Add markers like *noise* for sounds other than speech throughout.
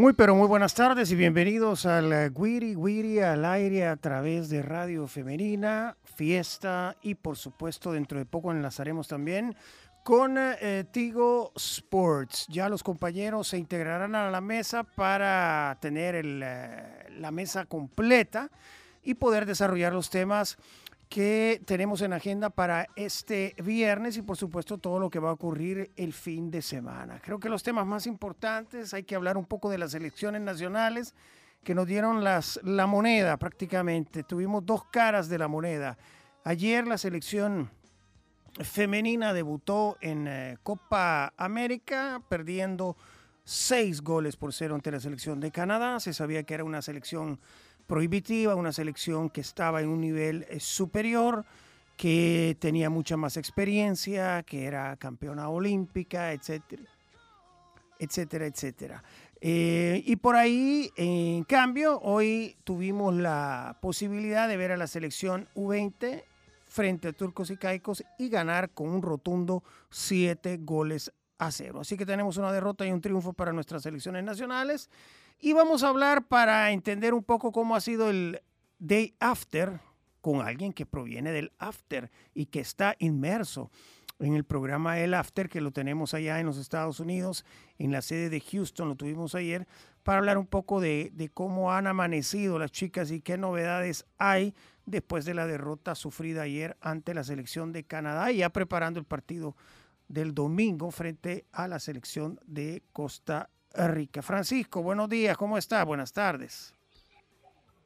Muy pero muy buenas tardes y bienvenidos al Guiri Guiri al aire a través de Radio Femenina, Fiesta y por supuesto dentro de poco enlazaremos también con eh, Tigo Sports. Ya los compañeros se integrarán a la mesa para tener eh, la mesa completa y poder desarrollar los temas que tenemos en agenda para este viernes y por supuesto todo lo que va a ocurrir el fin de semana. Creo que los temas más importantes, hay que hablar un poco de las elecciones nacionales que nos dieron las, la moneda prácticamente. Tuvimos dos caras de la moneda. Ayer la selección femenina debutó en eh, Copa América perdiendo seis goles por cero ante la selección de Canadá. Se sabía que era una selección prohibitiva, una selección que estaba en un nivel eh, superior, que tenía mucha más experiencia, que era campeona olímpica, etcétera, etcétera, etcétera. Eh, y por ahí, en cambio, hoy tuvimos la posibilidad de ver a la selección U20 frente a Turcos y Caicos y ganar con un rotundo siete goles a cero. Así que tenemos una derrota y un triunfo para nuestras selecciones nacionales. Y vamos a hablar para entender un poco cómo ha sido el day after con alguien que proviene del after y que está inmerso en el programa El After, que lo tenemos allá en los Estados Unidos, en la sede de Houston, lo tuvimos ayer, para hablar un poco de, de cómo han amanecido las chicas y qué novedades hay después de la derrota sufrida ayer ante la selección de Canadá y ya preparando el partido del domingo frente a la selección de Costa Rica. Francisco, buenos días, ¿cómo está? Buenas tardes.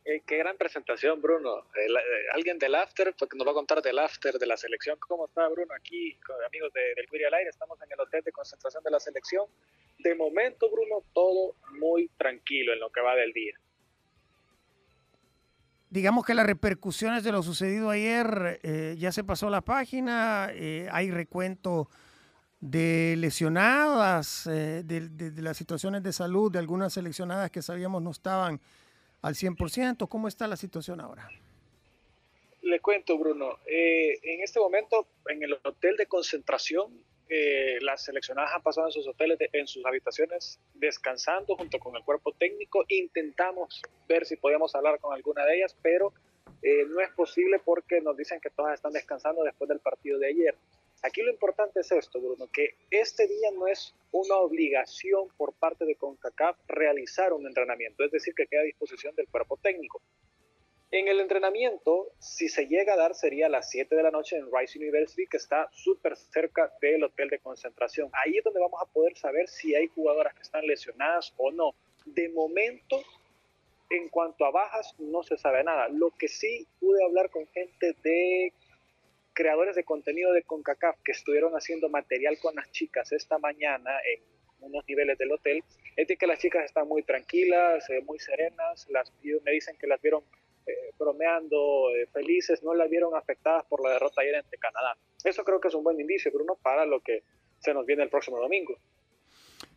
Eh, qué gran presentación, Bruno. Eh, alguien del after, porque nos va a contar del after de la selección. ¿Cómo está, Bruno? Aquí, con amigos de, del Cuiri al Aire, estamos en el hotel de concentración de la selección. De momento, Bruno, todo muy tranquilo en lo que va del día. Digamos que las repercusiones de lo sucedido ayer eh, ya se pasó la página, hay recuento de lesionadas, eh, de, las situaciones de salud de algunas seleccionadas que sabíamos no estaban al 100%. ¿Cómo está la situación ahora? Le cuento, Bruno. Eh, en este momento, en el hotel de concentración, eh, las seleccionadas han pasado en sus hoteles, en sus habitaciones, descansando junto con el cuerpo técnico. Intentamos ver si podíamos hablar con alguna de ellas, pero no es posible porque nos dicen que todas están descansando después del partido de ayer. Aquí lo importante es esto, Bruno, que este día no es una obligación por parte de CONCACAF realizar un entrenamiento, es decir, que queda a disposición del cuerpo técnico. En el entrenamiento, si se llega a dar, sería a las 7 de la noche en Rice University, que está súper cerca del hotel de concentración. Ahí es donde vamos a poder saber si hay jugadoras que están lesionadas o no. De momento, en cuanto a bajas, no se sabe nada. Lo que sí pude hablar con gente de creadores de contenido de CONCACAF que estuvieron haciendo material con las chicas esta mañana en unos niveles del hotel, es de que las chicas están muy tranquilas, eh, muy serenas, las, me dicen que las vieron eh, bromeando, eh, felices, no las vieron afectadas por la derrota ayer ante Canadá. Eso creo que es un buen indicio, Bruno, para lo que se nos viene el próximo domingo.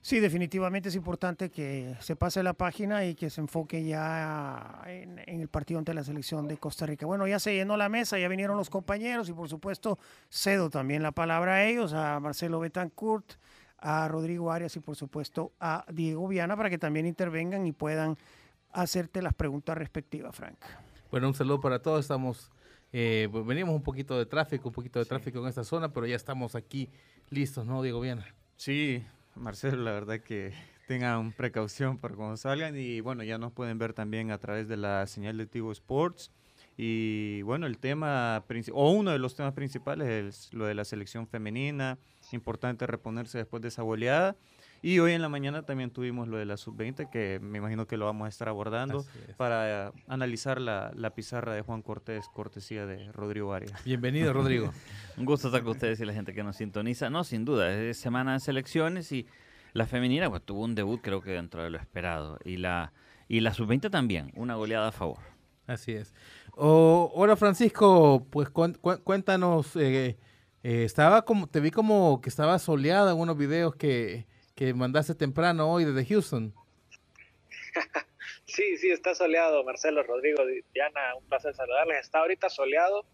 Sí, definitivamente es importante que se pase la página y que se enfoque ya en, el partido ante la selección de Costa Rica. Bueno, ya se llenó la mesa, ya vinieron los compañeros y por supuesto cedo también la palabra a ellos, a Marcelo Betancourt, a Rodrigo Arias y por supuesto a Diego Viana para que también intervengan y puedan hacerte las preguntas respectivas, Frank. Bueno, un saludo para todos. Estamos, eh, venimos un poquito de tráfico, un poquito de tráfico en esta zona, pero ya estamos aquí listos, ¿no, Diego Viana? Sí, Marcelo, la verdad que *laughs* tengan precaución para cuando salgan y bueno, ya nos pueden ver también a través de la señal de Tigo Sports. Y bueno, el tema, o uno de los temas principales es lo de la selección femenina, importante reponerse después de esa goleada. Y hoy en la mañana también tuvimos lo de la sub-20, que me imagino que lo vamos a estar abordando para analizar la, la, pizarra de Juan Cortés, cortesía de Rodrigo Arias. Bienvenido, Rodrigo. *laughs* Un gusto estar con ustedes y la gente que nos sintoniza. No, sin duda, es semana de selecciones y la femenina pues, tuvo un debut creo que dentro de lo esperado. Y la, y la sub-20 también, una goleada a favor. Así es. hola Francisco, pues cuéntanos, eh, eh, estaba como, te vi como que estaba soleado en unos videos que, que mandaste temprano hoy desde Houston. *laughs* sí, sí, está soleado, Marcelo, Rodrigo, Diana, un placer saludarles. Está ahorita soleado,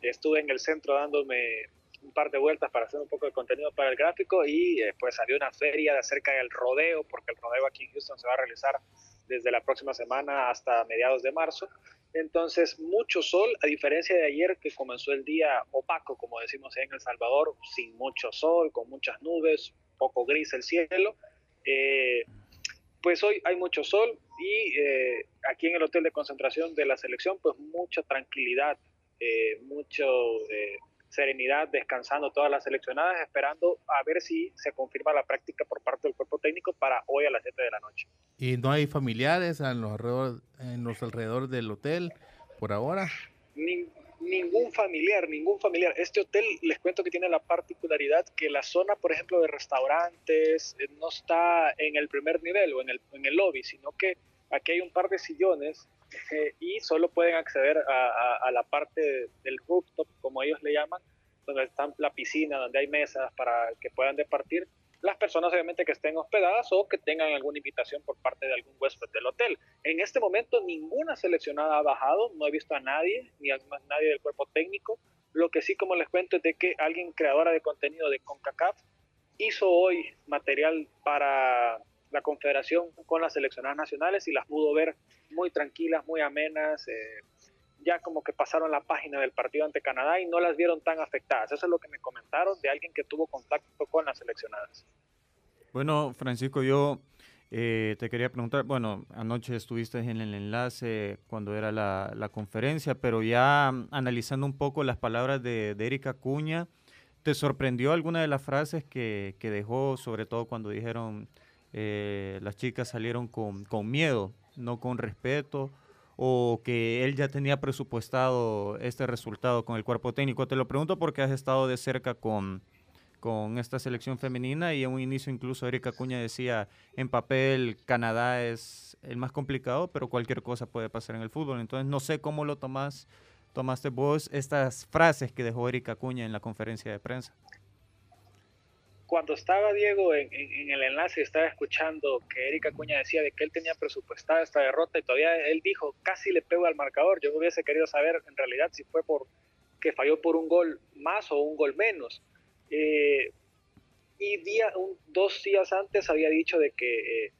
estuve en el centro dándome un par de vueltas para hacer un poco de contenido para el gráfico y eh, pues salió una feria de acerca del rodeo, porque el rodeo aquí en Houston se va a realizar desde la próxima semana hasta mediados de marzo. Entonces, mucho sol, a diferencia de ayer que comenzó el día opaco, como decimos en El Salvador, sin mucho sol, con muchas nubes, poco gris el cielo. Eh, pues hoy hay mucho sol y eh, aquí en el hotel de concentración de la selección, pues mucha tranquilidad, eh, mucho serenidad, descansando todas las seleccionadas, esperando a ver si se confirma la práctica por parte del cuerpo técnico para hoy a las 7 de la noche. ¿Y no hay familiares en los alrededores, en los alrededores del hotel por ahora? ningún familiar, ningún familiar. Este hotel, les cuento que tiene la particularidad que la zona, por ejemplo, de restaurantes eh, no está en el primer nivel o en el, en el lobby, sino que aquí hay un par de sillones y solo pueden acceder a, la parte del rooftop, como ellos le llaman, donde está la piscina, donde hay mesas para que puedan departir las personas obviamente que estén hospedadas o que tengan alguna invitación por parte de algún huésped del hotel. En este momento ninguna seleccionada ha bajado, no he visto a nadie, ni a nadie del cuerpo técnico. Lo que sí, como les cuento, es de que alguien creadora de contenido de CONCACAF hizo hoy material para la confederación con las seleccionadas nacionales y las pudo ver muy tranquilas, muy amenas. Eh, ya como que pasaron la página del partido ante Canadá y no las vieron tan afectadas. Eso es lo que me comentaron de alguien que tuvo contacto con las seleccionadas. Bueno, Francisco, yo eh, te quería preguntar, bueno, anoche estuviste en el enlace cuando era la, conferencia, pero ya analizando un poco las palabras de, Erika Cuña, ¿te sorprendió alguna de las frases que, dejó, sobre todo cuando dijeron eh, las chicas salieron con, con miedo, no con respeto? o que él ya tenía presupuestado este resultado con el cuerpo técnico. Te lo pregunto porque has estado de cerca con, con esta selección femenina y en un inicio incluso Erika Cuña decía, en papel Canadá es el más complicado, pero cualquier cosa puede pasar en el fútbol. Entonces no sé cómo lo tomás, tomaste vos estas frases que dejó Erika Cuña en la conferencia de prensa cuando estaba Diego en, el enlace, estaba escuchando que Erika Cuña decía de que él tenía presupuestada esta derrota y todavía él dijo, casi le pego al marcador. Yo hubiese querido saber en realidad si fue por que falló por un gol más o un gol menos. Eh, y día, dos días antes había dicho de que, eh,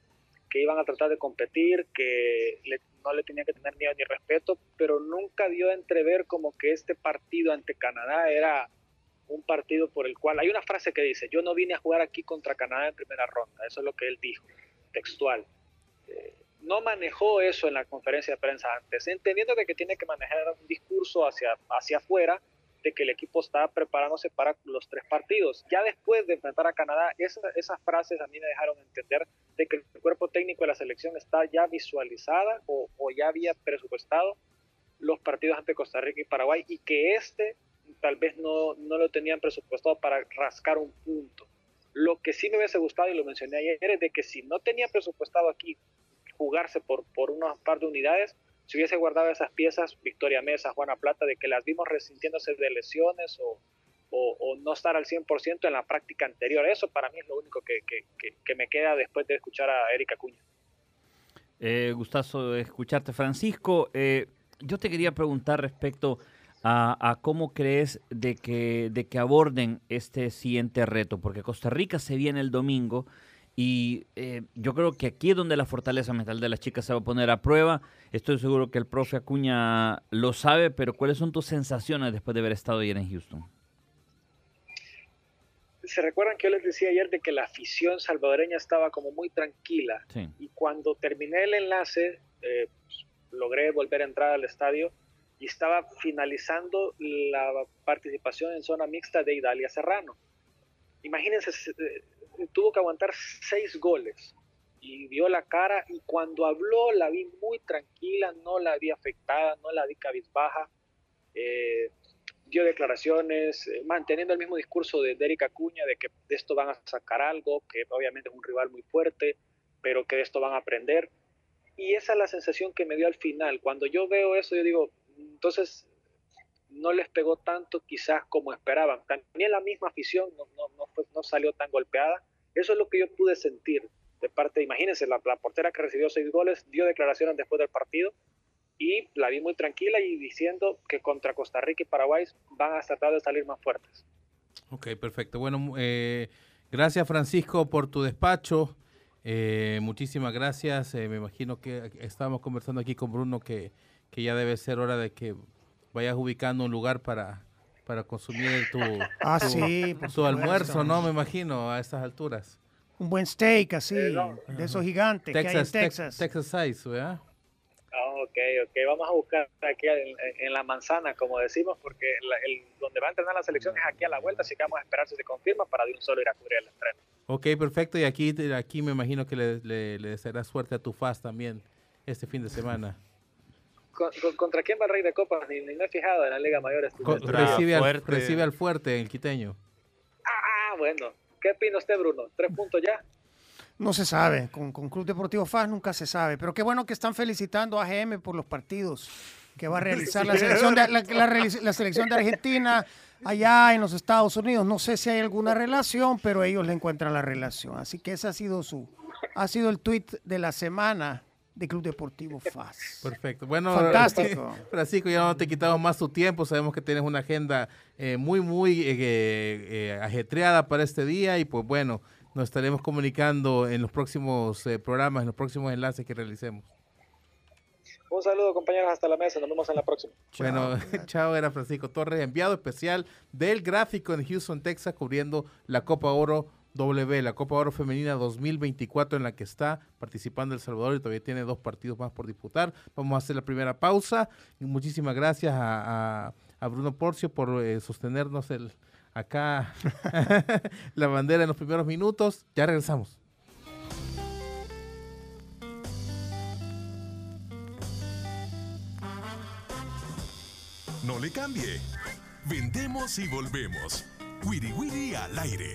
que iban a tratar de competir, que no le tenía que tener miedo ni respeto, pero nunca dio a entrever como que este partido ante Canadá era un partido por el cual hay una frase que dice, yo no vine a jugar aquí contra Canadá en primera ronda, eso es lo que él dijo, textual. Eh, no manejó eso en la conferencia de prensa antes, entendiendo que, que tiene que manejar un discurso hacia, hacia afuera de que el equipo está preparándose para los tres partidos. Ya después de enfrentar a Canadá, esas frases a mí me dejaron entender de que el cuerpo técnico de la selección está ya visualizada o, o ya había presupuestado los partidos ante Costa Rica y Paraguay y que este tal vez no, no lo tenían presupuestado para rascar un punto. Lo que sí me hubiese gustado, y lo mencioné ayer, es de que si no tenía presupuestado aquí jugarse por, por unas par de unidades, si hubiese guardado esas piezas, Victoria Mesa, Juana Plata, de que las vimos resintiéndose de lesiones o, o, no estar al 100% en la práctica anterior. Eso para mí es lo único que, que, me queda después de escuchar a Erika Cuña. Eh, gustazo escucharte, Francisco. Eh, yo te quería preguntar respecto a, cómo crees de que, de que aborden este siguiente reto, porque Costa Rica se viene el domingo Y eh, yo creo que aquí es donde la fortaleza mental de las chicas se va a poner a prueba. Estoy seguro que el profe Acuña lo sabe, pero ¿cuáles son tus sensaciones después de haber estado ayer en Houston? Se recuerdan que yo les decía ayer de que la afición salvadoreña estaba como muy tranquila. Sí. Y cuando terminé el enlace, eh, pues, logré volver a entrar al estadio y estaba finalizando la participación en zona mixta de Idalia Serrano. Imagínense, eh, tuvo que aguantar seis goles y dio la cara y cuando habló la vi muy tranquila, no la vi afectada, no la vi cabizbaja, eh, dio declaraciones, eh, manteniendo el mismo discurso de Derek Acuña de que de esto van a sacar algo, que obviamente es un rival muy fuerte, pero que de esto van a aprender. Y esa es la sensación que me dio al final. Cuando yo veo eso, yo digo, entonces no les pegó tanto quizás como esperaban. También la misma afición no, no, no, fue, no salió tan golpeada. Eso es lo que yo pude sentir de parte, imagínense, la, la, portera que recibió seis goles dio declaraciones después del partido y la vi muy tranquila y diciendo que contra Costa Rica y Paraguay van a tratar de salir más fuertes. Ok, perfecto. Bueno, eh, gracias Francisco por tu despacho. Eh, muchísimas gracias. Eh, me imagino que estábamos conversando aquí con Bruno que, que ya debe ser hora de que vayas ubicando un lugar para, para consumir tu, ah, tu, sí, tu almuerzo, ¿no? Me imagino, a estas alturas. Un buen steak así, eh, no. de esos gigantes Texas, que hay en Texas. Te Texas size, ¿verdad? Oh, ok, ok. Vamos a buscar aquí en, en la manzana, como decimos, porque la, el, donde va a entrenar la selección es aquí a la vuelta, así que vamos a esperar si se confirma para de un solo ir a cubrir el estreno. Ok, perfecto. Y aquí, aquí me imagino que le, le, le desearás suerte a tu FAS también este fin de semana. Con, con, ¿Contra quién va el Rey de Copas? Ni, ni me he fijado en la Liga Mayor. Con, recibe, al, recibe, al, fuerte, el quiteño. Ah, bueno. ¿Qué opina usted, Bruno? ¿Tres puntos ya? No se sabe. Con, con Club Deportivo FAS nunca se sabe. Pero qué bueno que están felicitando a GM por los partidos que va a realizar la, *laughs* selección de, la, la, la selección de Argentina allá en los Estados Unidos. No sé si hay alguna relación, pero ellos le encuentran la relación. Así que ese ha sido su, ha sido el tweet de la semana de Club Deportivo FAS. Perfecto. Bueno, fantástico. *laughs* Francisco, ya no te quitamos más tu tiempo. Sabemos que tienes una agenda eh, muy, muy eh, eh, ajetreada para este día y pues bueno, nos estaremos comunicando en los próximos eh, programas, en los próximos enlaces que realicemos. Un saludo, compañeros, hasta la mesa. Nos vemos en la próxima. Bueno, chao *laughs* era Francisco Torres, enviado especial del gráfico en Houston, Texas, cubriendo la Copa Oro W, la Copa Oro Femenina 2024 en la que está participando El Salvador y todavía tiene dos partidos más por disputar. Vamos a hacer la primera pausa. Muchísimas gracias a Bruno Porcio por eh, sostenernos el, acá *laughs* la bandera en los primeros minutos. Ya regresamos. No le cambie. Vendemos y volvemos. Wiri Wiri al aire.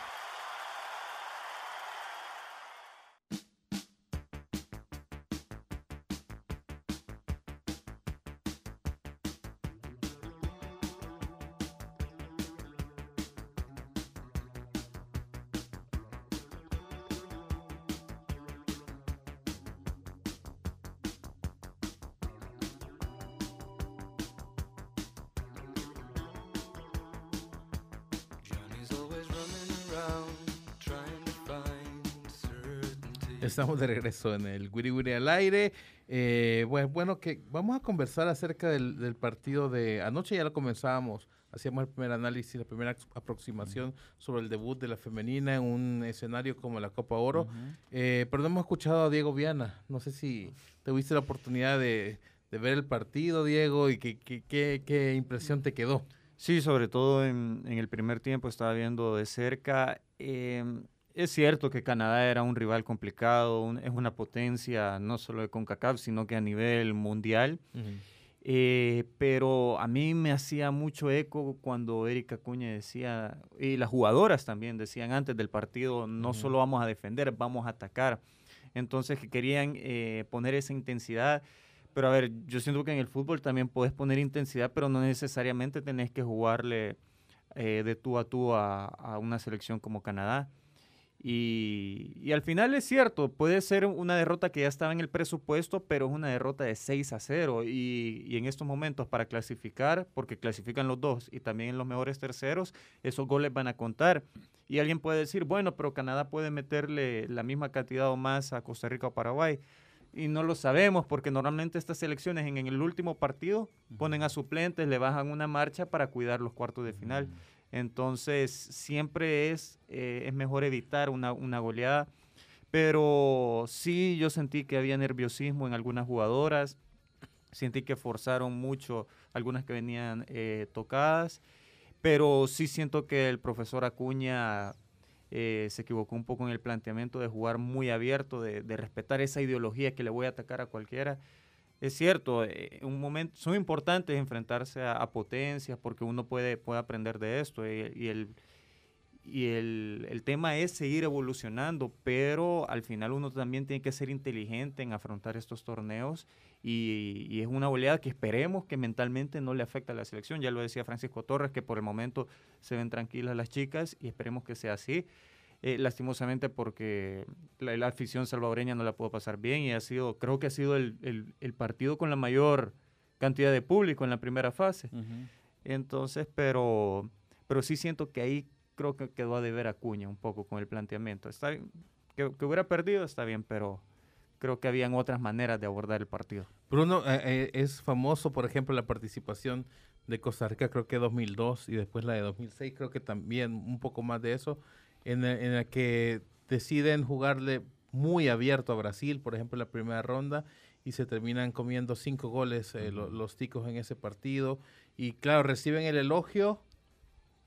Estamos de regreso en el Wiri Wiri al aire. Eh, bueno, bueno, que vamos a conversar acerca del, del, partido de anoche. Ya lo comenzábamos, hacíamos el primer análisis, la primera aproximación sobre el debut de la femenina en un escenario como la Copa Oro. Uh -huh. eh, pero no hemos escuchado a Diego Viana. No sé si tuviste la oportunidad de, de ver el partido, Diego, y qué, qué, qué, qué impresión te quedó. Sí, sobre todo en, en, el primer tiempo estaba viendo de cerca. Eh, es cierto que Canadá era un rival complicado, un, es una potencia no solo de CONCACAF, sino que a nivel mundial. Uh -huh. eh, pero a mí me hacía mucho eco cuando Erika Cuña decía, y las jugadoras también decían antes del partido, no uh -huh. solo vamos a defender, vamos a atacar. Entonces que querían eh, poner esa intensidad. Pero a ver, yo siento que en el fútbol también puedes poner intensidad, pero no necesariamente tenés que jugarle eh, de tú a tú a, a una selección como Canadá. Y, y, al final es cierto, puede ser una derrota que ya estaba en el presupuesto, pero es una derrota de 6 a 0. Y, y, en estos momentos para clasificar, porque clasifican los dos y también en los mejores terceros, esos goles van a contar. Y alguien puede decir, bueno, pero Canadá puede meterle la misma cantidad o más a Costa Rica o Paraguay. Y no lo sabemos porque normalmente estas selecciones en, en el último partido ponen a suplentes, le bajan una marcha para cuidar los cuartos de final. Entonces, siempre es, eh, es mejor evitar una, una, goleada. Pero sí, yo sentí que había nerviosismo en algunas jugadoras. Sentí que forzaron mucho algunas que venían eh, tocadas. Pero sí siento que el profesor Acuña eh, se equivocó un poco en el planteamiento de jugar muy abierto, de, de respetar esa ideología que le voy a atacar a cualquiera es cierto, eh, un momento, son importantes enfrentarse a, potencias porque uno puede, puede aprender de esto y, y, el, y el, el, tema es seguir evolucionando, pero al final uno también tiene que ser inteligente en afrontar estos torneos y, y, es una oleada que esperemos que mentalmente no le afecte a la selección. Ya lo decía Francisco Torres, que por el momento se ven tranquilas las chicas y esperemos que sea así eh, lastimosamente porque la, la, afición salvadoreña no la pudo pasar bien y ha sido, creo que ha sido el, el, el partido con la mayor cantidad de público en la primera fase. Uh -huh. Entonces, pero, pero sí siento que ahí creo que quedó a deber a Cuña un poco con el planteamiento. Está que, que, hubiera perdido, está bien, pero creo que habían otras maneras de abordar el partido. Bruno, eh, eh, es famoso, por ejemplo, la participación de Costa Rica, creo que 2002 y después la de 2006, creo que también un poco más de eso en, en la que deciden jugarle muy abierto a Brasil, por ejemplo, en la primera ronda, y se terminan comiendo cinco goles eh, lo, los ticos en ese partido. Y claro, reciben el elogio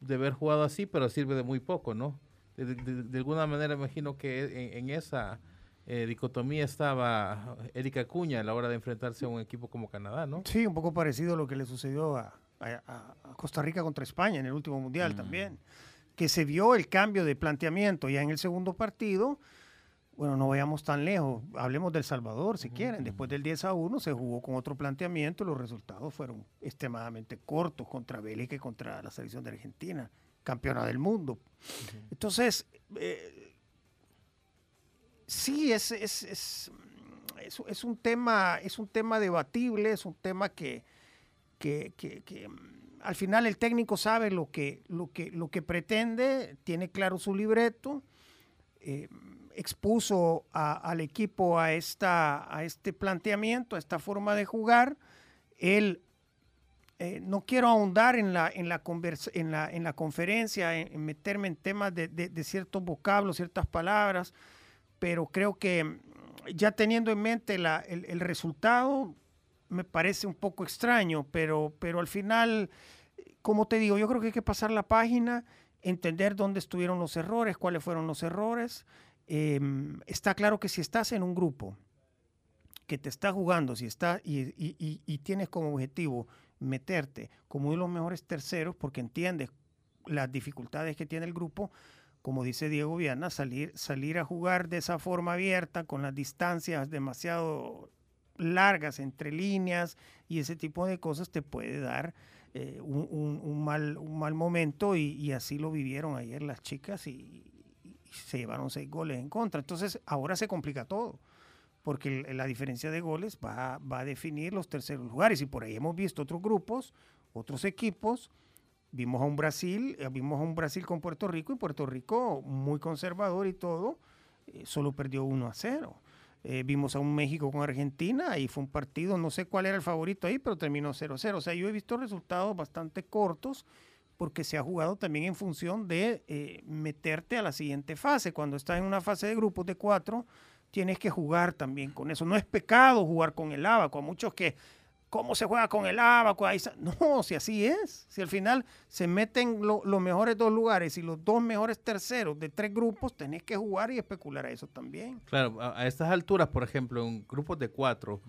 de haber jugado así, pero sirve de muy poco, ¿no? De, de, de alguna manera imagino que en, en esa eh, dicotomía estaba Erika Cuña a la hora de enfrentarse a un equipo como Canadá, ¿no? Sí, un poco parecido a lo que le sucedió a, a, a Costa Rica contra España en el último mundial mm. también que se vio el cambio de planteamiento ya en el segundo partido. Bueno, no vayamos tan lejos, hablemos del Salvador si uh -huh. quieren. Después del 10 a 1 se jugó con otro planteamiento, los resultados fueron extremadamente cortos contra Bélgica y contra la selección de Argentina, campeona del mundo. Uh -huh. Entonces, eh, sí, es, es, es, es, un tema, es un tema debatible, es un tema que, que, que, que al final el técnico sabe lo que, lo que, lo que pretende, tiene claro su libreto, eh, expuso al equipo a, esta, a este planteamiento, a esta forma de jugar. Él, eh, no quiero ahondar en la, en la, en la, en la conferencia, en, en meterme en temas de, de, de, ciertos vocablos, ciertas palabras, pero creo que ya teniendo en mente la, el, el resultado, me parece un poco extraño, pero, pero al final, como te digo, yo creo que hay que pasar la página, entender dónde estuvieron los errores, cuáles fueron los errores. Eh, está claro que si estás en un grupo que te está jugando, si está y, y tienes como objetivo meterte como uno de los mejores terceros porque entiendes las dificultades que tiene el grupo, como dice Diego Viana, salir, salir a jugar de esa forma abierta, con las distancias demasiado largas entre líneas y ese tipo de cosas te puede dar eh, un, mal, un mal momento y, así lo vivieron ayer las chicas y, se llevaron seis goles en contra. Entonces ahora se complica todo porque la diferencia de goles va, va a definir los terceros lugares y por ahí hemos visto otros grupos, otros equipos Vimos a un Brasil, eh, vimos a un Brasil con Puerto Rico y Puerto Rico muy conservador y todo, eh, solo perdió 1 a 0. Eh, vimos a un México con Argentina y fue un partido, no sé cuál era el favorito ahí, pero terminó 0-0. O sea, yo he visto resultados bastante cortos porque se ha jugado también en función de meterte a la siguiente fase. Cuando estás en una fase de grupos de cuatro, tienes que jugar también con eso. No es pecado jugar con el abaco. A muchos que cómo se juega con el abaco. *laughs* No, si así es. Si al final se meten los mejores dos lugares y los dos mejores terceros de tres grupos, tenés que jugar y especular a eso también. Claro, a, estas alturas, por ejemplo, en grupos de cuatro,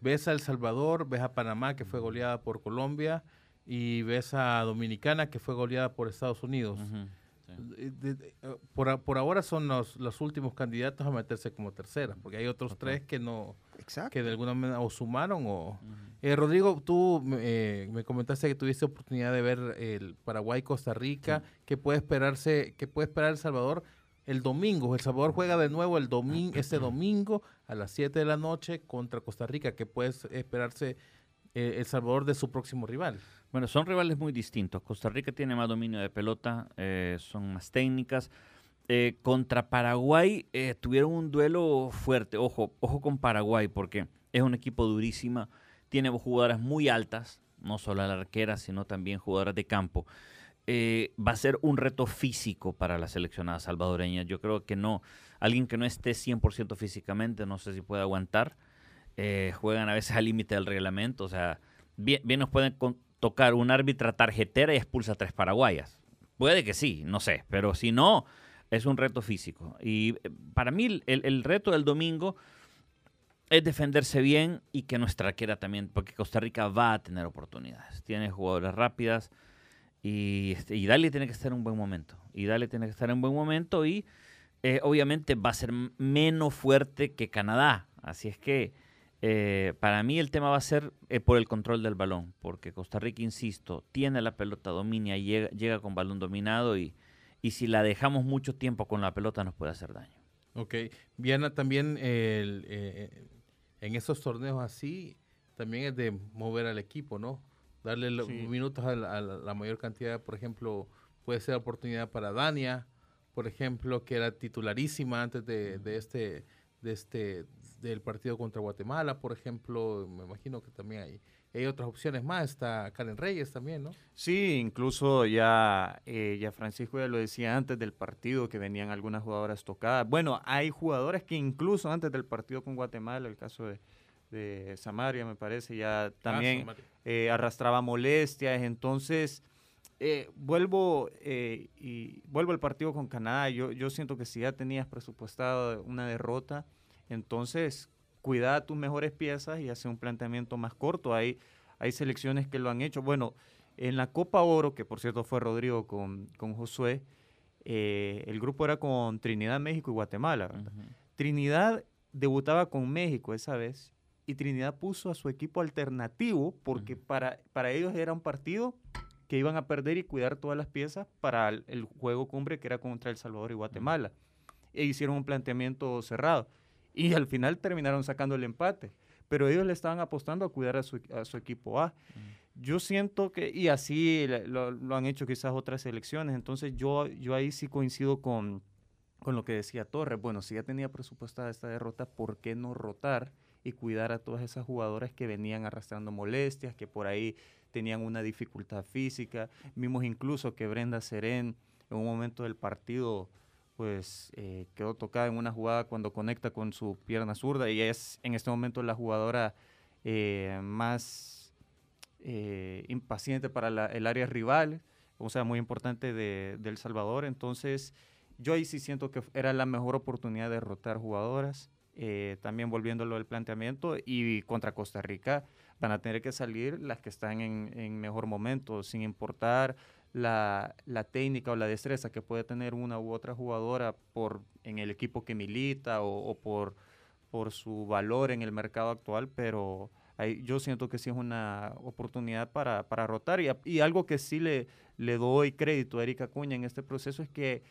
ves a El Salvador, ves a Panamá, que fue goleada por Colombia, y ves a Dominicana, que fue goleada por Estados Unidos. Eh, por, por, ahora son los, los, últimos candidatos a meterse como tercera, porque hay otros tres que no, que de alguna manera o sumaron o... Eh, Rodrigo, tú eh, me comentaste que tuviste oportunidad de ver el Paraguay-Costa Rica, ¿qué puede esperarse, qué puede esperar El Salvador el domingo? El Salvador juega de nuevo el domingo, este domingo a las 7 de la noche contra Costa Rica, ¿qué puede esperarse El Salvador de su próximo rival? Bueno, son rivales muy distintos. Costa Rica tiene más dominio de pelota, eh, son más técnicas. Eh, contra Paraguay eh, tuvieron un duelo fuerte. Ojo, ojo con Paraguay porque es un equipo durísima. Tiene jugadoras muy altas, no solo la arquera, sino también jugadoras de campo. va a ser un reto físico para la seleccionada salvadoreña. Yo creo que no, alguien que no esté 100% físicamente, no sé si puede aguantar. Juegan a veces al límite del reglamento, o sea, bien, bien nos pueden tocar un árbitra tarjetera y expulsa a tres paraguayas. Puede que sí, no sé, pero si no, es un reto físico. Y eh, para mí el, reto del domingo es defenderse bien y que nuestra arquera también, porque Costa Rica va a tener oportunidades. Tiene jugadoras rápidas y, este, y Dale tiene que estar en un buen momento. Y Dale tiene que estar en un buen momento y eh, obviamente va a ser menos fuerte que Canadá. Así es que eh, para mí el tema va a ser eh, por el control del balón, porque Costa Rica, insisto, tiene la pelota, domina, llega, llega con balón dominado y, y si la dejamos mucho tiempo con la pelota nos puede hacer daño. Ok, Viana también eh, en esos torneos así, también es de mover al equipo, ¿no? Darle los minutos a la, mayor cantidad, por ejemplo, puede ser oportunidad para Dania, por ejemplo, que era titularísima antes de, de este de este del partido contra Guatemala, por ejemplo, me imagino que también hay, hay otras opciones más, está Karen Reyes también, ¿no? Sí, incluso ya, eh, ya Francisco ya lo decía antes del partido, que venían algunas jugadoras tocadas. Bueno, hay jugadores que incluso antes del partido con Guatemala, el caso de, de Samaria me parece, ya ah, también eh, arrastraba molestias, entonces... Eh, vuelvo y vuelvo al partido con Canadá. Yo, yo siento que si ya tenías presupuestado una derrota, entonces, cuida tus mejores piezas y hace un planteamiento más corto. Hay, hay selecciones que lo han hecho. Bueno, en la Copa Oro, que por cierto fue Rodrigo con, con Josué, eh, el grupo era con Trinidad, México y Guatemala. Trinidad debutaba con México esa vez y Trinidad puso a su equipo alternativo porque para, para ellos era un partido que iban a perder y cuidar todas las piezas para el, el juego cumbre que era contra El Salvador y Guatemala. E hicieron un planteamiento cerrado y al final terminaron sacando el empate. Pero ellos le estaban apostando a cuidar a su, a su equipo A. Mm. Yo siento que, y así lo, lo, han hecho quizás otras selecciones, entonces yo, yo ahí sí coincido con, con lo que decía Torres. Bueno, si ya tenía presupuestada esta derrota, ¿por qué no rotar y cuidar a todas esas jugadoras que venían arrastrando molestias, que por ahí tenían una dificultad física? Vimos incluso que Brenda Serén en un momento del partido pues eh, quedó tocada en una jugada cuando conecta con su pierna zurda y es en este momento la jugadora eh, más eh, impaciente para el área rival, o sea, muy importante de, El Salvador. Entonces, yo ahí sí siento que era la mejor oportunidad de rotar jugadoras. también volviéndolo al planteamiento y contra Costa Rica van a tener que salir las que están en, en mejor momento, sin importar la, la, técnica o la destreza que puede tener una u otra jugadora por, en el equipo que milita o, por, por su valor en el mercado actual, pero yo siento que sí es una oportunidad para, para rotar y, y, algo que sí le, le doy crédito a Erika Cuña en este proceso es que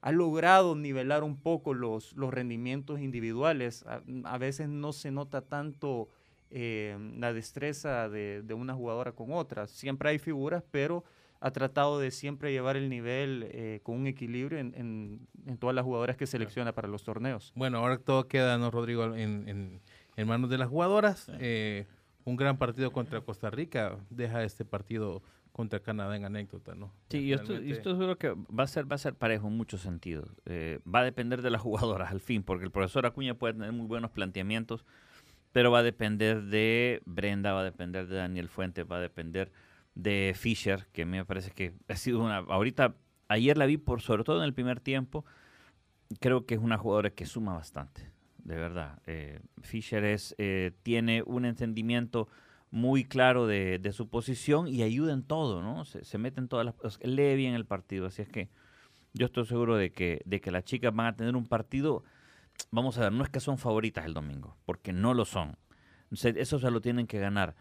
ha logrado nivelar un poco los, los rendimientos individuales. A, a veces no se nota tanto eh, la destreza de, de, una jugadora con otra. Siempre hay figuras, pero ha tratado de siempre llevar el nivel eh, con un equilibrio en, en, en, todas las jugadoras que selecciona para los torneos. Bueno, ahora todo queda, ¿no, Rodrigo, en, en manos de las jugadoras. Sí. Eh, un gran partido contra Costa Rica deja este partido contra Canadá en anécdota, ¿no? Sí, y esto, y esto seguro que va a ser va a ser parejo en muchos sentidos. Eh, va a depender de las jugadoras al fin, porque el profesor Acuña puede tener muy buenos planteamientos, pero va a depender de Brenda, va a depender de Daniel Fuentes, va a depender de Fisher, que me parece que ha sido una... Ahorita, ayer la vi por sobre todo en el primer tiempo, creo que es una jugadora que suma bastante, de verdad. Eh, Fisher es, eh, tiene un entendimiento muy claro de, de, su posición y ayuda en todo, ¿no? Se, mete en todas las... lee bien el partido, así es que yo estoy seguro de que, de que las chicas van a tener un partido... Vamos a ver, no es que son favoritas el domingo, porque no lo son. Eso se lo tienen que ganar.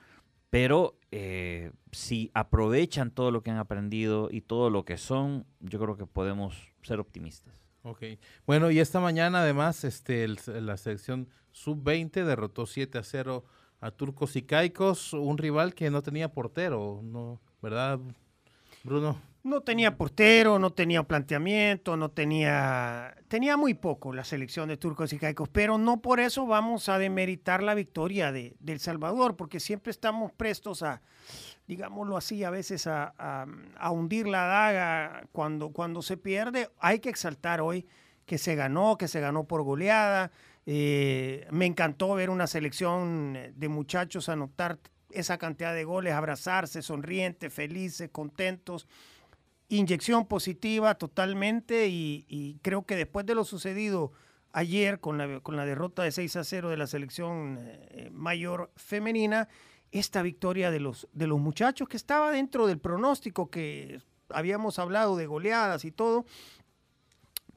Pero eh, si aprovechan todo lo que han aprendido y todo lo que son, yo creo que podemos ser optimistas. Ok. Bueno, y esta mañana además este, la selección sub-20 derrotó 7 a 0 a Turcos y Caicos, un rival que no tenía portero, ¿no? ¿verdad, Bruno? No tenía portero, no tenía planteamiento, no tenía... Tenía muy poco la selección de Turcos y Caicos, pero no por eso vamos a demeritar la victoria de, El Salvador, porque siempre estamos prestos a, digámoslo así, a veces a, a, a hundir la daga cuando, cuando se pierde. Hay que exaltar hoy que se ganó, que se ganó por goleada. Eh, me encantó ver una selección de muchachos anotar esa cantidad de goles, abrazarse, sonrientes, felices, contentos inyección positiva totalmente y, creo que después de lo sucedido ayer con la, con la derrota de 6 a 0 de la selección eh, mayor femenina, esta victoria de los, de los muchachos que estaba dentro del pronóstico que habíamos hablado de goleadas y todo,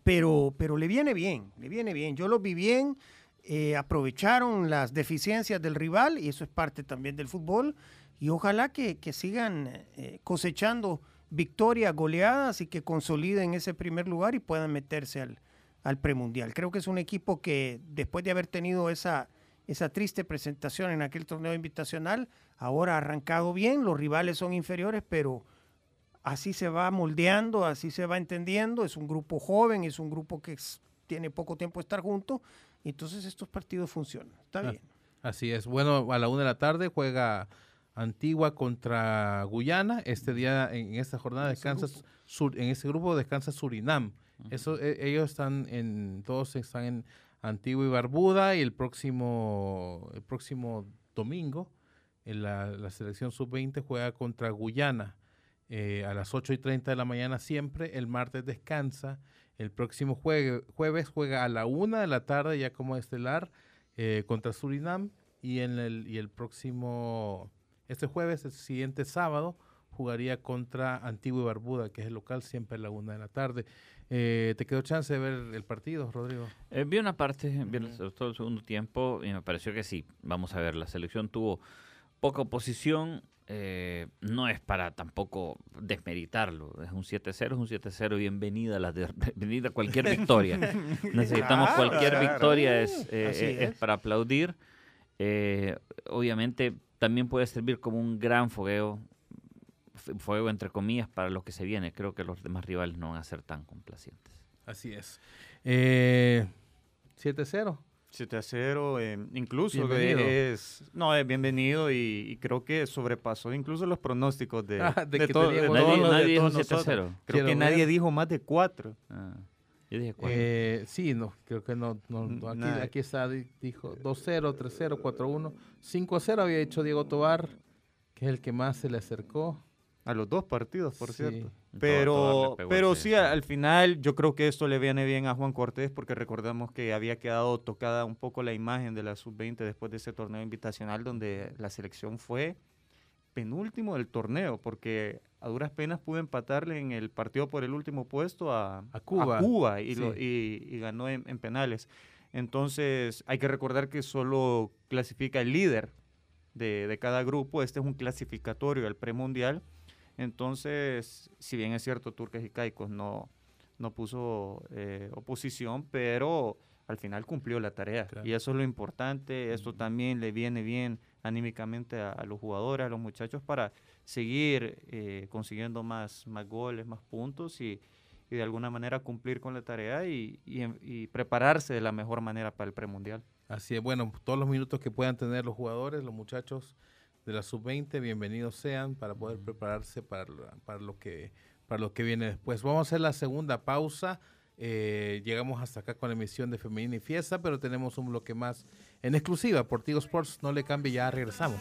pero, pero le viene bien, le viene bien. Yo lo vi bien, eh, aprovecharon las deficiencias del rival y eso es parte también del fútbol y ojalá que, que sigan eh, cosechando victorias, goleadas y que consoliden ese primer lugar y puedan meterse al, al premundial. Creo que es un equipo que después de haber tenido esa, esa triste presentación en aquel torneo invitacional, ahora ha arrancado bien, los rivales son inferiores, pero así se va moldeando, así se va entendiendo, es un grupo joven, es un grupo que es, tiene poco tiempo de estar junto, entonces estos partidos funcionan, está bien. Así es, bueno, a la una de la tarde juega Antigua contra Guyana. Este día, en esta jornada, descansa sur, en ese grupo descansa Surinam. Uh -huh. Eso, e, ellos están en, todos están en Antigua y Barbuda y el próximo, el próximo domingo en la, la selección sub-20 juega contra Guyana eh, a las 8 y 30 de la mañana siempre. El martes descansa. El próximo juegue, jueves juega a la 1 de la tarde ya como estelar eh, contra Surinam y, en el, y el próximo este jueves, el siguiente sábado, jugaría contra Antigua y Barbuda, que es el local, siempre a la una de la tarde. Eh, ¿Te quedó chance de ver el partido, Rodrigo? Eh, vi una parte, vi el, todo el segundo tiempo y me pareció que sí. Vamos a ver, la selección tuvo poca oposición. Eh, no es para tampoco desmeritarlo. Es un 7-0, es un 7-0. Bienvenida a la de, *laughs* bienvenida a cualquier victoria. *laughs* Necesitamos claro, cualquier claro. victoria, es, es, es, para aplaudir. obviamente también puede servir como un gran fogueo, fuego entre comillas, para lo que se viene. Creo que los demás rivales no van a ser tan complacientes. Así es. Eh, 7-0. 7 a 0, eh, incluso es, no, es bienvenido y, y, creo que sobrepasó incluso los pronósticos de, *laughs* ah, de, de, to, de nadie, todos nadie dijo 7 a 0. Creo Quiero que ver. nadie dijo más de 4. Ah, yo dije 4. Eh, sí, no, creo que no. no aquí, aquí, está, dijo 2-0, 3-0, 4-1. 5-0 había hecho Diego Tobar, que es el que más se le acercó. A los dos partidos, por sí. cierto. Pero, pero sí, al final yo creo que esto le viene bien a Juan Cortés porque recordamos que había quedado tocada un poco la imagen de la sub-20 después de ese torneo invitacional donde la selección fue penúltimo del torneo porque a duras penas pudo empatarle en el partido por el último puesto a, Cuba. y, y, ganó en, penales. Entonces hay que recordar que solo clasifica el líder de, de cada grupo. Este es un clasificatorio al premundial. Entonces, si bien es cierto, Turques y Caicos no, no puso eh, oposición, pero al final cumplió la tarea. Y eso es lo importante. Esto también le viene bien anímicamente a, los jugadores, a los muchachos, para seguir eh, consiguiendo más, más goles, más puntos y, y, de alguna manera cumplir con la tarea y, y, prepararse de la mejor manera para el premundial. Así es, bueno, todos los minutos que puedan tener los jugadores, los muchachos de la sub-20, bienvenidos sean para poder prepararse para, para, lo que, para lo que viene después. Vamos a hacer la segunda pausa. Eh, llegamos hasta acá con la emisión de Femenina y Fiesta, pero tenemos un bloque más en exclusiva por Tigo Sports. No le cambie, ya regresamos.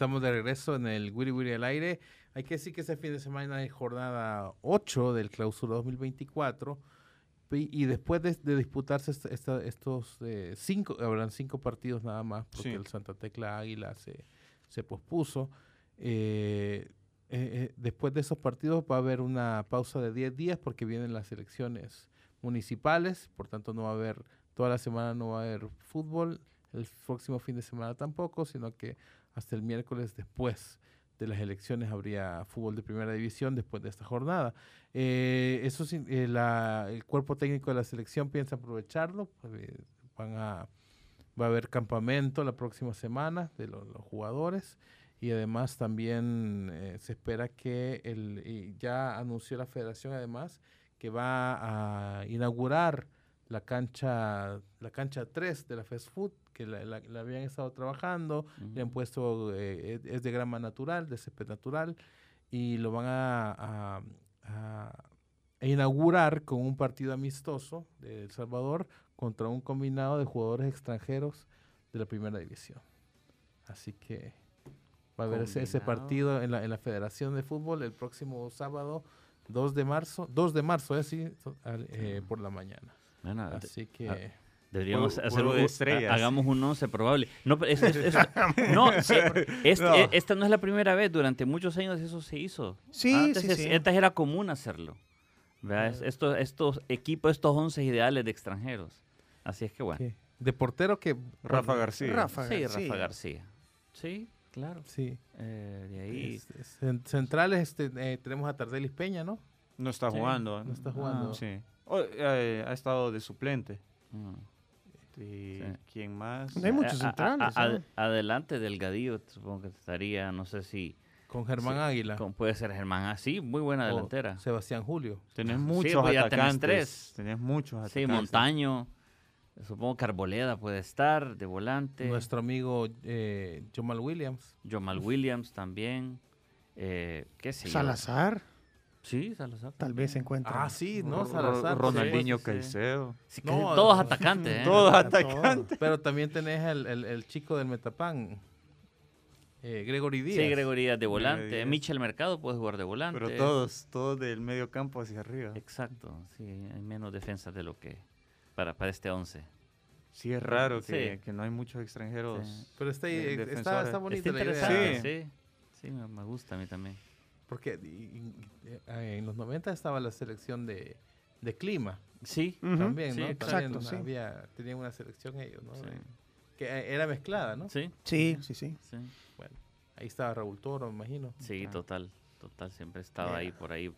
Estamos de regreso en el Wiri Wiri al aire. Hay que decir que este fin de semana hay jornada 8 del clausura 2024. Y después de, disputarse estos eh, cinco, habrán cinco partidos nada más, porque el Santa Tecla Águila se, se pospuso. Eh, eh, después de esos partidos va a haber una pausa de 10 días porque vienen las elecciones municipales, por tanto no va a haber, toda la semana no va a haber fútbol, el próximo fin de semana tampoco, sino que hasta el miércoles después de las elecciones habría fútbol de primera división después de esta jornada. Eh, eso eh, la- el cuerpo técnico de la selección piensa aprovecharlo, pues, eh, van a, va a haber campamento la próxima semana de lo- los jugadores y además también eh, se espera que el, ya anunció la federación además que va a inaugurar la cancha la cancha 3 de la Fast Food que la, la- la habían estado trabajando le han puesto eh, es- de grama natural de césped natural y lo van a, a- a- a inaugurar con un partido amistoso de El Salvador contra un combinado de jugadores extranjeros de la primera división. Así que va a haber ese, ese partido en la, en la Federación de Fútbol el próximo sábado 2 de marzo 2 de marzo sí, al- eh, por la mañana Bueno, de- así que ah, deberíamos Juego- hacer juego de estrellas. ha- hagamos un 11 probable. No, pero es- es- es- *laughs* *laughs* no, sí, es- No. e- esta no es la primera vez. Durante muchos años eso se hizo. Sí, Antes, sí, es- sí. antes era común hacerlo. ¿verdad? Es- Estos, estos equipos, estos 11 ideales de extranjeros. Así es que bueno. ¿qué? de portero que Rafa García. Rafa Sí, García. Rafa García. Sí, claro. sí Eh, de ahí. Es- es- cen- centrales este, eh, tenemos a Tardelis Peña no No está Sí, jugando. no está jugando Sí. Oh, eh, ha estado de suplente. mm. ¿Y Sí. quién más? No hay muchos A- a- centrales. a- ¿eh? adelante Delgadillo, supongo que estaría, no sé si con Germán Sí, Águila con- puede ser Germán así, muy buena o delantera. Sebastián Julio Tenés Sí, muchos pues ya tenés tres. Tenés muchos atacantes. Sí, Montaño, supongo que Arboleda puede estar de volante, nuestro amigo eh, Jamal Williams Jomal Williams también, eh, qué sé yo. Salazar, Sí, Salazar. tal vez se encuentra. ah sí no Salazar Ronaldinho sí. Caicedo. Sí, que No, *laughs* todos atacantes, ¿eh? Todos *laughs* atacantes. pero también tenés el, el, el chico del Metapan eh, Gregory Díaz Sí, Gregory Díaz de volante. Díaz. Michel Mercado puede jugar de volante. Pero todos, todos del medio campo hacia arriba. Exacto, sí, hay menos defensas de lo que para, para este 11. Sí, es raro que, Sí. que no hay muchos extranjeros. Sí. pero está, está, está bonita Está la idea interesante, sí. Sí, me, me gusta a mí también. Porque eh, en los 90 estaba la selección de, de clima Sí, también sí, no exacto, También sí. había tenían una selección ellos no Sí. Eh, que eh, era mezclada no sí, Sí, sí, sí. sí. bueno ahí estaba Raúl Toro me imagino Sí, Ah. total, total, siempre estaba Yeah. ahí por ahí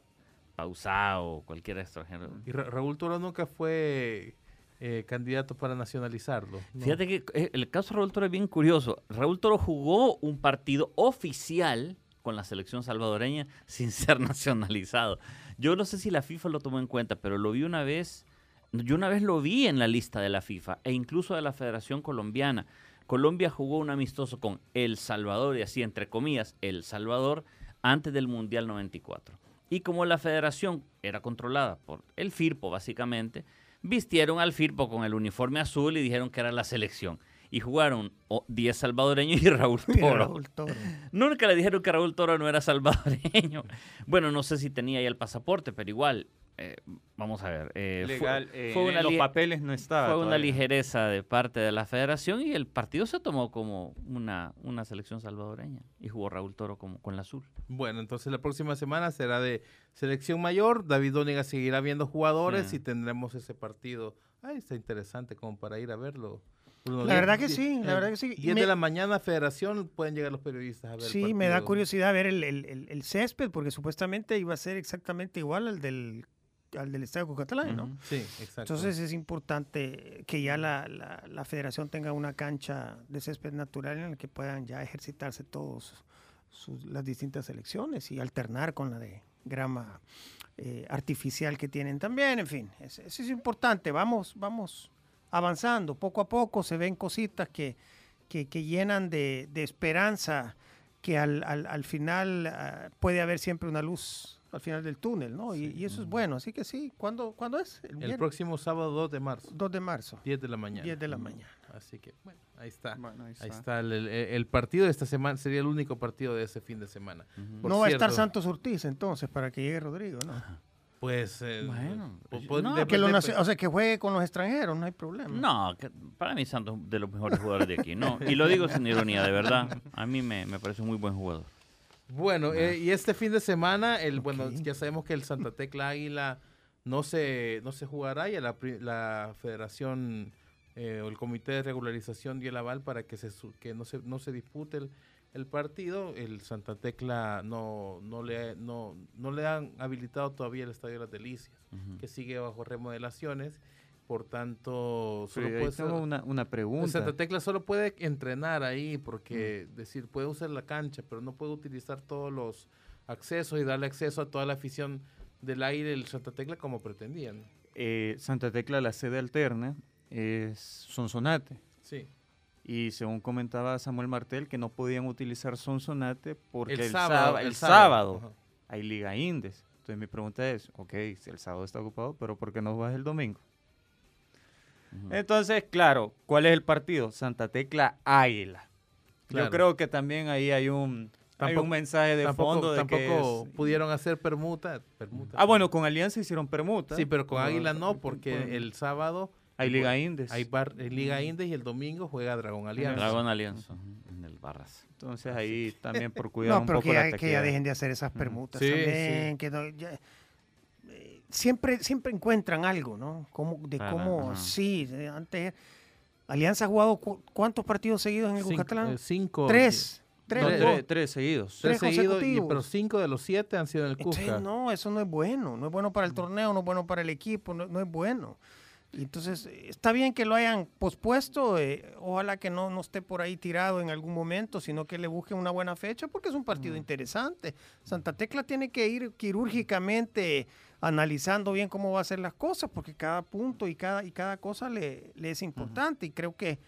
pausado, cualquier extranjero. y Ra- Raúl Toro nunca fue eh, candidato para nacionalizarlo ¿no? Fíjate que eh, el caso de Raúl Toro es bien curioso. Raúl Toro jugó un partido oficial con la selección salvadoreña *laughs* sin ser nacionalizado. Yo no sé si la FIFA lo tomó en cuenta, pero lo vi una vez, yo una vez lo vi en la lista de la FIFA e incluso de la Federación Colombiana. Colombia jugó un amistoso con El Salvador, y así entre comillas, El Salvador, antes del Mundial 94. Y como la federación era controlada por el FIRPO, básicamente, vistieron al FIRPO con el uniforme azul y dijeron que era la selección. Y jugaron oh, 10 salvadoreños y *laughs* Raúl Y Toro. Raúl Toro. Nunca le dijeron que Raúl Toro no era salvadoreño. *laughs* Bueno, no sé si tenía ya el pasaporte, pero igual, eh, vamos a ver. eh, fue- Legal, eh, fue en una los papeles no estaba. fue una todavía. ligereza de parte de la federación y el partido se tomó como una, una selección salvadoreña. Y jugó Raúl Toro como, con la azul. Bueno, entonces la próxima semana será de selección mayor. David Dóniga seguirá viendo jugadores Sí. y tendremos ese partido. Ay, está interesante como para ir a verlo. Bruno, La diez- verdad que sí, la eh, verdad que sí. Y 10 me- de la mañana, Federación, pueden llegar los periodistas a ver. el Sí, me da curiosidad ver el, el- el- el césped, porque supuestamente iba a ser exactamente igual al del, al del Estadio Cucatlán, ¿no? Sí, exacto. Entonces es importante que ya la, la- la federación tenga una cancha de césped natural en la que puedan ya ejercitarse todos sus- las distintas selecciones y alternar con la de grama eh, artificial que tienen también, en fin, es- eso es importante, vamos, vamos avanzando, poco a poco se ven cositas que, que, que llenan de, de esperanza, que al, al- al final ah, puede haber siempre una luz al final del túnel, ¿no? Y, y eso es bueno, así que sí, ¿cuándo, ¿cuándo es? el próximo sábado 2 de marzo, 2 de marzo, 10 de la mañana. 10 de la mañana. Así que, bueno, ahí está. Bueno, ahí Ahí está. el, el- el partido de esta semana, sería el único partido de ese fin de semana. No va a estar Santos Ortiz entonces para que llegue Rodrigo, ¿no? Pues, eh, Bueno, pues, no, de- Que lo de- nace- o sea, que juegue con los extranjeros, no hay problema. No, que para mí Santos es de los mejores jugadores de aquí. No, y lo digo sin ironía, de verdad. A mí me, me parece un muy buen jugador. Bueno, eh, y este fin de semana, el, bueno, ya sabemos que el Santa Tecla Águila no se, no se jugará y la, la federación eh, o el comité de regularización dio el aval para que, se, que no, se, no se dispute el, el partido. El Santa Tecla no, no, le, no, no le han habilitado todavía el Estadio de las Delicias, que sigue bajo remodelaciones. Por tanto, solo puede una, una, pregunta. Santa Tecla solo puede entrenar ahí porque, decir, puede usar la cancha, pero no puede utilizar todos los accesos y darle acceso a toda la afición del aire del Santa Tecla como pretendían. Eh, Santa Tecla, la sede alterna, es Sonsonate. Sí. Y según comentaba Samuel Martel, que no podían utilizar Sonsonate porque el, sábado, el sábado, hay Liga Indes. Entonces mi pregunta es, ok, si el sábado está ocupado, pero ¿por qué no vas el domingo? Entonces, claro, ¿cuál es el partido? Santa Tecla Águila. Yo creo que también ahí hay un, hay un mensaje de fondo de tampoco pudieron hacer permuta, Ah, bueno, con Alianza hicieron permuta. Sí, pero con Águila no, porque el sábado hay Liga Indes. Hay, Liga Indes y el domingo juega Dragón Alianza. Dragón Alianza, en el Barras. Entonces ahí también por *laughs* cuidar un poco que, la que ya dejen de hacer esas permutas también. Que eh, siempre, siempre encuentran algo, ¿no? Como, de cómo, sí, antes... Alianza ha jugado cuántos partidos seguidos en el Bucatlán? Eh, cinco. Tres. Tres, tres, seguidos. Tres, seguidos, pero cinco de los siete han sido en el Cusca. no, eso no es bueno. No es bueno para el torneo, no es bueno para el equipo, no, es bueno. Y entonces, está bien que lo hayan pospuesto. Eh, ojalá que no, no esté por ahí tirado en algún momento, sino que le busquen una buena fecha, porque es un partido interesante. Santa Tecla tiene que ir quirúrgicamente analizando bien cómo va a ser las cosas, porque cada punto y cada, y cada cosa le, le es importante. Y creo que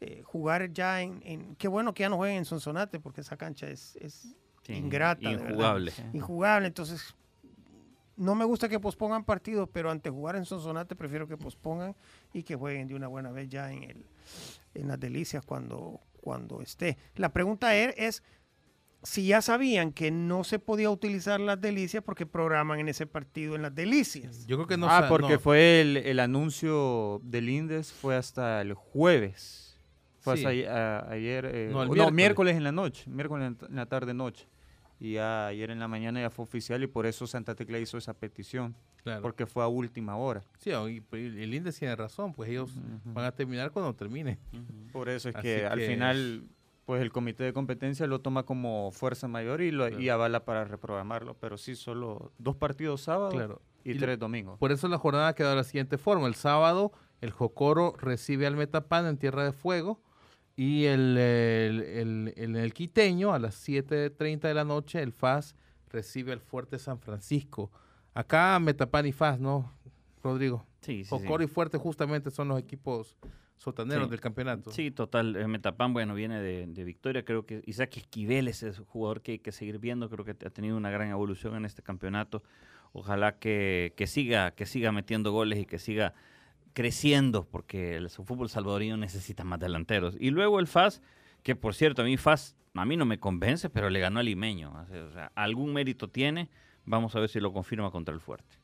eh, jugar ya en, Qué bueno que ya no jueguen en Sonsonate, porque esa cancha es, es ingrata. Injugable. Injugable, entonces... No me gusta que pospongan partidos, pero ante jugar en Sonsonate prefiero que pospongan y que jueguen de una buena vez ya en, el, en las delicias cuando, cuando esté. La pregunta er, es si ya sabían que no se podía utilizar las delicias porque programan en ese partido en las delicias. Yo creo que no. Ah, porque fue el, el, anuncio del INDES fue hasta el jueves. Fue ayer, eh, no, miércoles. en la noche, miércoles en la tarde noche. Y ayer en la mañana ya fue oficial y por eso Santa Tecla hizo esa petición. Porque fue a última hora. Sí, el INDE tiene razón, pues ellos van a terminar cuando termine. Por eso es que, al final, pues el comité de competencia lo toma como fuerza mayor y, lo, y avala para reprogramarlo. Pero sí, solo dos partidos sábado y, tres domingos. Por eso la jornada quedó de la siguiente forma. El sábado, el Jocoro recibe al Metapan en Tierra de Fuego y el, el, el, quiteño, a las 7.30 de la noche, el FAS recibe al Fuerte San Francisco. Acá Metapan y FAS, ¿no, Rodrigo? Sí, sí. y Fuerte justamente son los equipos sotaneros del campeonato. Sí, total. Eh, Metapan, bueno, viene de, de, victoria. Creo que Isaac Esquivel es el jugador que hay que seguir viendo. Creo que ha tenido una gran evolución en este campeonato. Ojalá que, que siga, que siga metiendo goles y que siga creciendo, porque el fútbol salvadoreño necesita más delanteros. Y luego el FAS, que por cierto, a mí FAS, a mí no me convence, pero le ganó al Limeño. O sea, algún mérito tiene. Vamos a ver si lo confirma contra el Fuerte.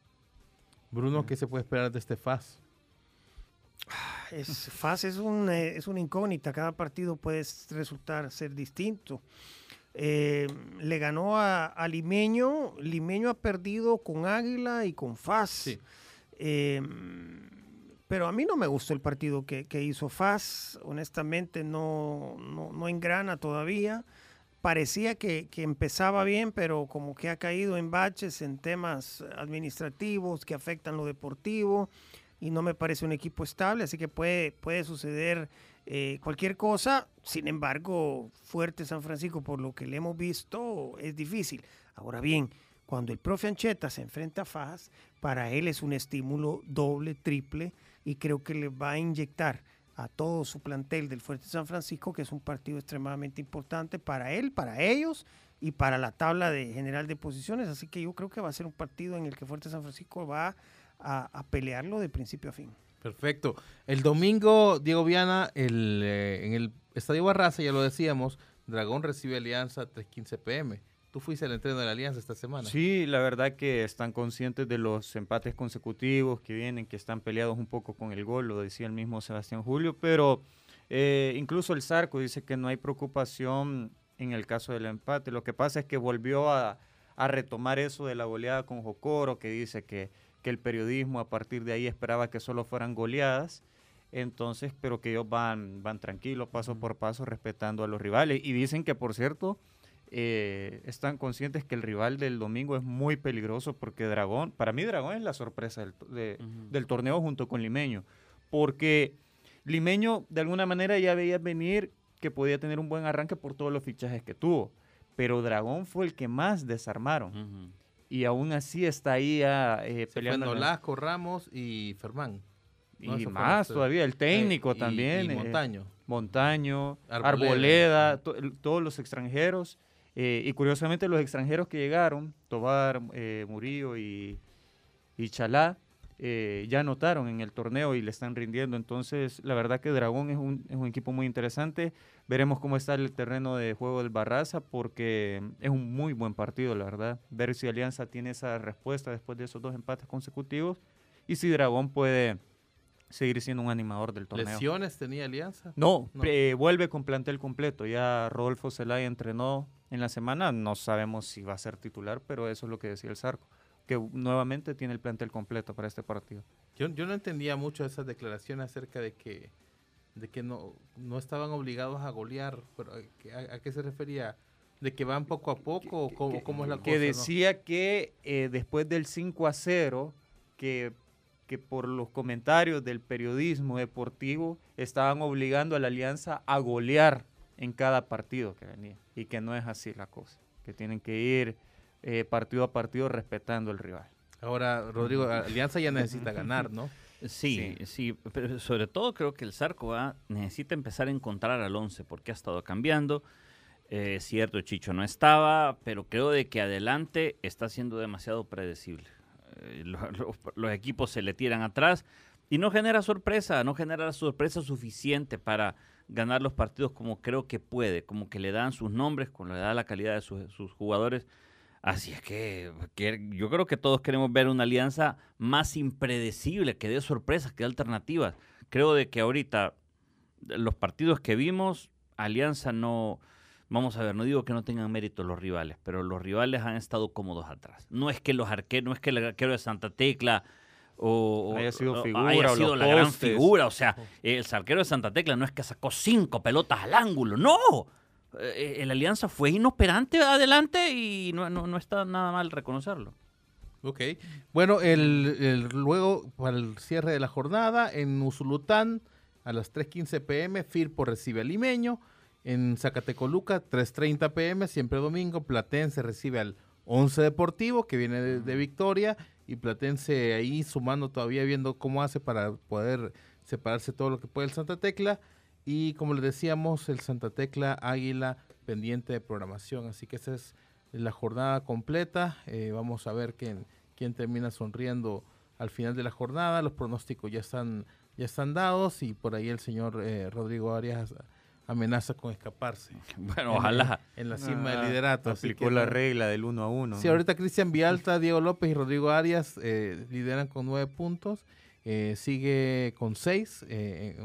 Bruno, ¿qué se puede esperar de este FAS? Es, FAS es, un, eh, es una incógnita. Cada partido puede resultar ser distinto. Eh, le ganó a, Limeño. Limeño ha perdido con Águila y con FAS. Sí. Eh, pero a mí no me gustó el partido que, hizo Faz, honestamente no, no, engrana todavía. Parecía que, empezaba bien, pero como que ha caído en baches en temas administrativos que afectan lo deportivo y no me parece un equipo estable, así que puede, puede suceder eh, cualquier cosa. Sin embargo, fuerte San Francisco, por lo que le hemos visto, es difícil. Ahora bien, cuando el profe Ancheta se enfrenta a Faz, para él es un estímulo doble, triple y creo que le va a inyectar a todo su plantel del Fuerte San Francisco, que es un partido extremadamente importante para él, para ellos y para la tabla de general de posiciones. Así que yo creo que va a ser un partido en el que Fuerte San Francisco va a, pelearlo de principio a fin. Perfecto. El domingo, Diego Viana, el, eh, en el Estadio Barraza, ya lo decíamos, Dragón recibe Alianza 3.15 pm. Tú fuiste el entreno de la Alianza esta semana. Sí, la verdad que están conscientes de los empates consecutivos que vienen, que están peleados un poco con el gol, lo decía el mismo Sebastián Julio, pero eh, incluso el Zarco dice que no hay preocupación en el caso del empate. Lo que pasa es que volvió a, retomar eso de la goleada con Jocoro, que dice que, que el periodismo a partir de ahí esperaba que solo fueran goleadas. Entonces, pero que ellos van, van tranquilos, paso por paso, respetando a los rivales. Y dicen que, por cierto, eh, están conscientes que el rival del domingo es muy peligroso porque Dragón, para mí Dragón es la sorpresa del, del torneo junto con Limeño. Porque Limeño, de alguna manera, ya veía venir que podía tener un buen arranque por todos los fichajes que tuvo. Pero Dragón fue el que más desarmaron. Y aún así está ahí eh, peleando. Nolasco, Ramos y Fermán. y más todavía, el técnico eh, también. Y, Montaño. Montaño, Arboleda, todos los extranjeros. Y curiosamente los extranjeros que llegaron, Tobar, Murillo y, y Chalá, eh, ya anotaron en el torneo y le están rindiendo. Entonces, la verdad que Dragón es un, es un, equipo muy interesante. Veremos cómo está el terreno de juego del Barraza porque es un muy buen partido, la verdad. Ver si Alianza tiene esa respuesta después de esos dos empates consecutivos y si Dragón puede seguir siendo un animador del torneo. ¿Lesiones tenía Alianza? No, eh, vuelve con plantel completo. Ya Rodolfo Zelaya entrenó en la semana. No sabemos si va a ser titular, pero eso es lo que decía el Zarco que nuevamente tiene el plantel completo para este partido. Yo, yo no entendía mucho esa declaración acerca de que, de que no, no estaban obligados a golear, pero ¿a, qué se refería? ¿De que van poco a poco o cómo, es la cosa? Que decía que eh, después del 5 a 0, que, que por los comentarios del periodismo deportivo estaban obligando a la alianza a golear en cada partido que venía y que no es así la cosa, que tienen que ir eh, partido a partido respetando el rival. Ahora, Rodrigo, Alianza ya necesita *laughs* ganar, ¿no? Sí, sí, pero sobre todo creo que el Zarco necesita empezar a encontrar al 11 porque ha estado cambiando. Eh, cierto, Chicho no estaba, pero creo de que adelante está siendo demasiado predecible. Eh, los equipos se le tiran atrás y no genera sorpresa, no genera la sorpresa suficiente para ganar los partidos como creo que puede, como que le dan sus nombres, como le da la calidad de sus jugadores Así es que, yo creo que todos queremos ver una alianza más impredecible, que dé sorpresas, que dé alternativas. Creo de que ahorita los partidos que vimos, Alianza no, vamos a ver, no digo que no tengan mérito los rivales, pero los rivales han estado cómodos atrás. No es que los arqueros, no es que el arquero de Santa Tecla o, haya sido, figura, haya sido la gran figura, o sea, el arquero de Santa Tecla no es que sacó cinco pelotas al ángulo, no, eh, la alianza fue inoperante adelante y no, no, está nada mal reconocerlo. Ok. Bueno, el, luego para el cierre de la jornada en Usulután a las 3.15 pm, Firpo recibe al Limeño. En Zacatecoluca, 3.30 pm, siempre domingo, Platense recibe al 11 Deportivo, que viene de, de, Victoria, y Platense ahí sumando todavía, viendo cómo hace para poder separarse todo lo que puede el Santa Tecla. Y como les decíamos, el Santa Tecla Águila pendiente de programación. Así que esa es la jornada completa. Eh, vamos a ver quién, quién termina sonriendo al final de la jornada. Los pronósticos ya están, ya están dados y por ahí el señor eh, Rodrigo Arias amenaza con escaparse. *laughs* Bueno, ojalá. En, la cima del ah, liderato. Aplicó la regla del uno a uno. Sí, ahorita Cristian Vialta, Diego López y Rodrigo Arias eh, lideran con nueve puntos. Eh, sigue con seis, eh,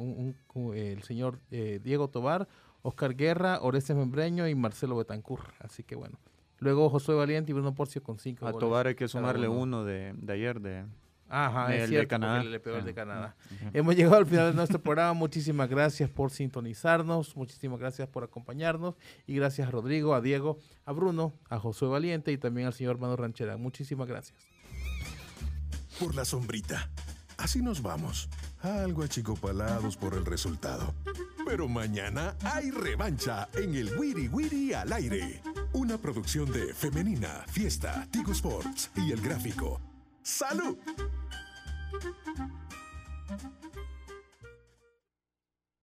el señor eh, Diego Tobar, Oscar Guerra, Orestes Membreño y Marcelo Betancur. Así que bueno. Luego Josué Valiente y Bruno Porcio con cinco. A Tobar hay que sumarle uno, de, ayer de, Ajá, es cierto, de Canadá. El peor de Canadá. Hemos llegado al final de nuestro programa. Muchísimas gracias por sintonizarnos, muchísimas gracias por acompañarnos y gracias a Rodrigo, a Diego, a Bruno, a Josué Valiente y también al señor Mano Ranchera. Muchísimas gracias. Por la sombrita Así nos vamos, algo achicopalados por el resultado. Pero mañana hay revancha en el Wiri Wiri al aire. Una producción de Femenina, Fiesta, Tigo Sports y El Gráfico. ¡Salud!